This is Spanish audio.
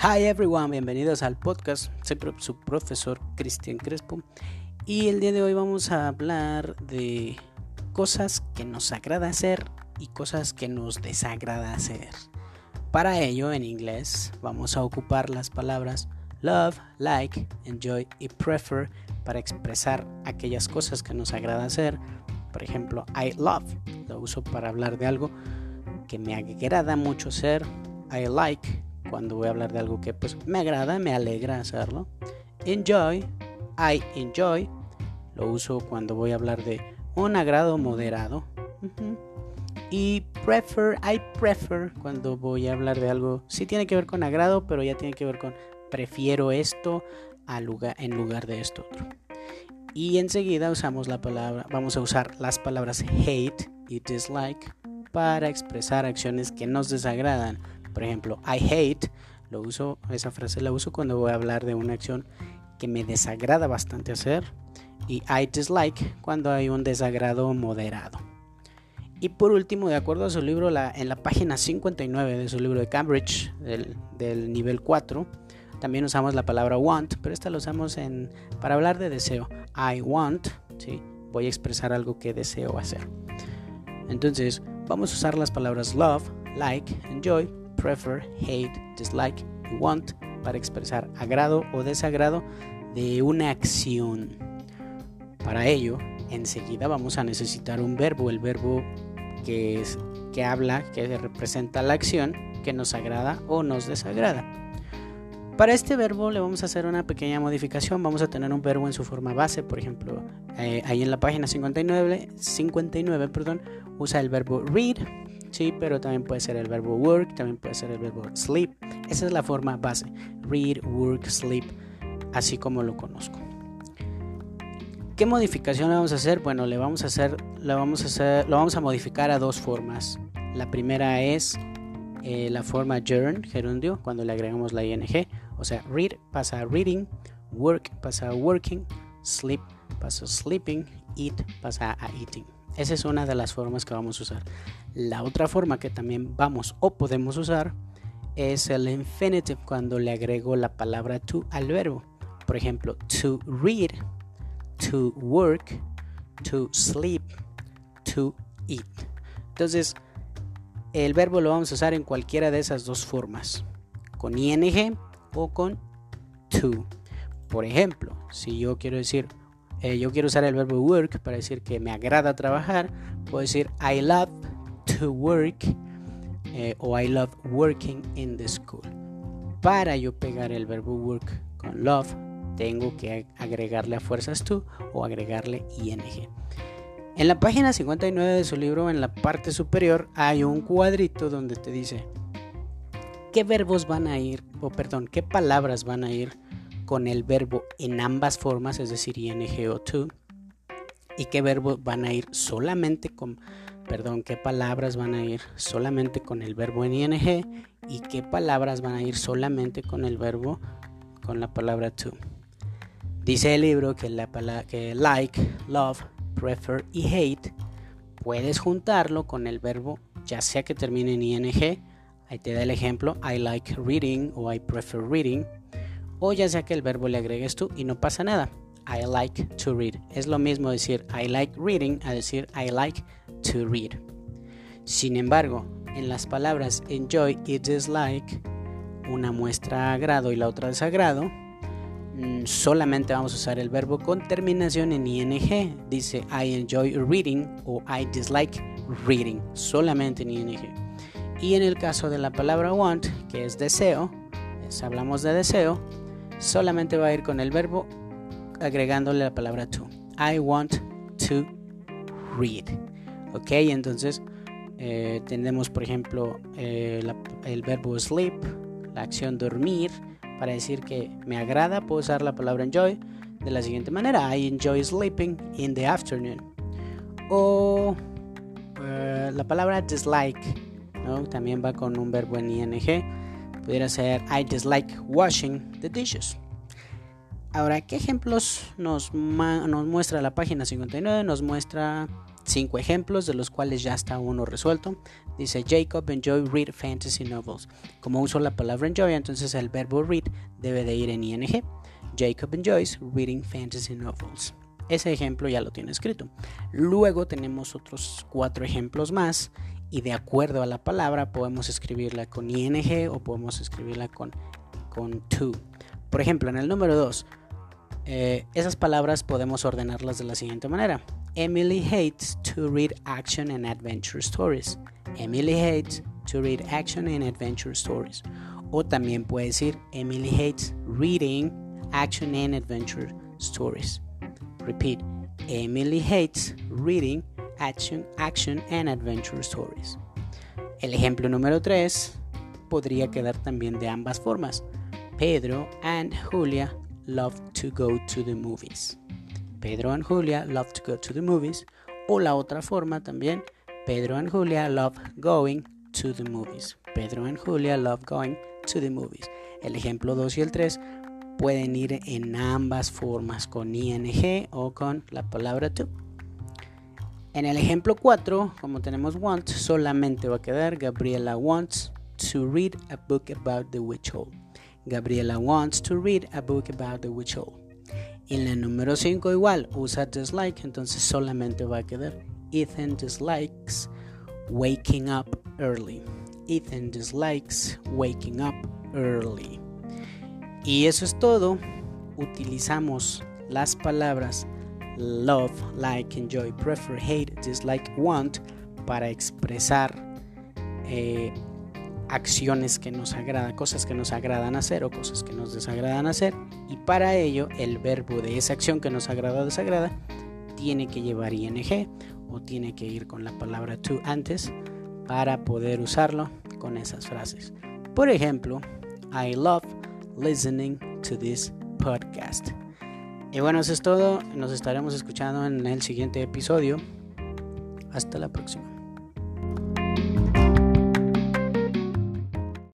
Hi everyone, bienvenidos al podcast. Soy su profesor Cristian Crespo y el día de hoy vamos a hablar de cosas que nos agrada hacer y cosas que nos desagrada hacer. Para ello, en inglés, vamos a ocupar las palabras love, like, enjoy y prefer para expresar aquellas cosas que nos agrada hacer. Por ejemplo, I love, lo uso para hablar de algo que me agrada mucho hacer. I like, cuando voy a hablar de algo que pues me agrada, me alegra hacerlo. Enjoy, I enjoy, lo uso cuando voy a hablar de un agrado moderado. Y prefer, I prefer, cuando voy a hablar de algo, sí tiene que ver con agrado, pero ya tiene que ver con prefiero esto a lugar, en lugar de esto otro. Y enseguida usamos la palabra, vamos a usar las palabras hate y dislike para expresar acciones que nos desagradan. Por ejemplo, I hate, lo uso, esa frase la uso cuando voy a hablar de una acción que me desagrada bastante hacer. Y I dislike cuando hay un desagrado moderado. Y por último, de acuerdo a su libro, en la página 59 de su libro de Cambridge, del, nivel 4, también usamos la palabra want, pero esta la usamos para hablar de deseo. I want, ¿sí? voy a expresar algo que deseo hacer. Entonces, vamos a usar las palabras love, like, enjoy, prefer, hate, dislike y want para expresar agrado o desagrado de una acción. Para ello, enseguida vamos a necesitar un verbo, el verbo que, es, que habla, que representa la acción que nos agrada o nos desagrada. Para este verbo le vamos a hacer una pequeña modificación. Vamos a tener un verbo en su forma base, por ejemplo, eh, ahí en la página 59, 59 perdón, usa el verbo read, sí, pero también puede ser el verbo work, también puede ser el verbo sleep. Esa es la forma base, read, work, sleep, así como lo conozco. ¿Qué modificación le vamos a hacer? Bueno, le vamos a hacer, le vamos a hacer, lo vamos a modificar a dos formas. La primera es eh, la forma gerund, gerundio, cuando le agregamos la ing o sea, read pasa a reading, work pasa a working, sleep pasa a sleeping, eat pasa a eating. Esa es una de las formas que vamos a usar. La otra forma que también vamos o podemos usar es el infinitive cuando le agrego la palabra to al verbo. Por ejemplo, to read, to work, to sleep, to eat. Entonces, el verbo lo vamos a usar en cualquiera de esas dos formas, con ing o con to. Por ejemplo, si yo quiero decir, eh, yo quiero usar el verbo work para decir que me agrada trabajar, puedo decir I love to work eh, o I love working in the school. Para yo pegar el verbo work con love, tengo que agregarle a fuerzas to o agregarle ing. En la página 59 de su libro, en la parte superior, hay un cuadrito donde te dice qué verbos van a ir, o perdón, qué palabras van a ir con el verbo en ambas formas, es decir, ing o to, y qué verbos van a ir solamente con, perdón, qué palabras van a ir solamente con el verbo en ing y qué palabras van a ir solamente con el verbo con la palabra to. Dice el libro que la palabra que like, love, prefer y hate puedes juntarlo con el verbo ya sea que termine en ing Ahí te da el ejemplo, I like reading o I prefer reading. O ya sea que el verbo le agregues tú y no pasa nada. I like to read. Es lo mismo decir I like reading a decir I like to read. Sin embargo, en las palabras enjoy y dislike, una muestra agrado y la otra desagrado, mm, solamente vamos a usar el verbo con terminación en ing. Dice I enjoy reading o I dislike reading, solamente en ing. Y en el caso de la palabra want, que es deseo, hablamos de deseo, solamente va a ir con el verbo agregándole la palabra to. I want to read. Ok, entonces eh, tenemos por ejemplo eh, el verbo sleep, la acción dormir, para decir que me agrada, puedo usar la palabra enjoy de la siguiente manera: I enjoy sleeping in the afternoon. O eh, la palabra dislike también va con un verbo en ing. Pudiera ser I dislike washing the dishes. Ahora, ¿qué ejemplos nos, nos muestra la página 59? Nos muestra cinco ejemplos de los cuales ya está uno resuelto. Dice Jacob and Joy read fantasy novels. Como uso la palabra enjoy, entonces el verbo read debe de ir en ing. Jacob and Joyce reading fantasy novels. Ese ejemplo ya lo tiene escrito. Luego tenemos otros cuatro ejemplos más y de acuerdo a la palabra podemos escribirla con ing o podemos escribirla con, con to. Por ejemplo, en el número 2, eh, esas palabras podemos ordenarlas de la siguiente manera. Emily hates to read action and adventure stories. Emily hates to read action and adventure stories. O también puede decir Emily hates reading action and adventure stories. Repeat. Emily hates reading action, action and adventure stories. El ejemplo número 3 podría quedar también de ambas formas. Pedro and Julia love to go to the movies. Pedro and Julia love to go to the movies. O la otra forma también, Pedro and Julia love going to the movies. Pedro and Julia love going to the movies. El ejemplo 2 y el 3 pueden ir en ambas formas, con ing o con la palabra to. En el ejemplo 4, como tenemos want, solamente va a quedar Gabriela wants to read a book about the witch hole. Gabriela wants to read a book about the witch hole. En la número 5 igual, usa dislike, entonces solamente va a quedar Ethan dislikes waking up early. Ethan dislikes waking up early. Y eso es todo. Utilizamos las palabras love, like, enjoy, prefer, hate, dislike, want para expresar eh, acciones que nos agradan, cosas que nos agradan hacer o cosas que nos desagradan hacer. Y para ello el verbo de esa acción que nos agrada o desagrada tiene que llevar ing o tiene que ir con la palabra to antes para poder usarlo con esas frases. Por ejemplo, I love listening to this podcast. Y bueno, eso es todo. Nos estaremos escuchando en el siguiente episodio. Hasta la próxima.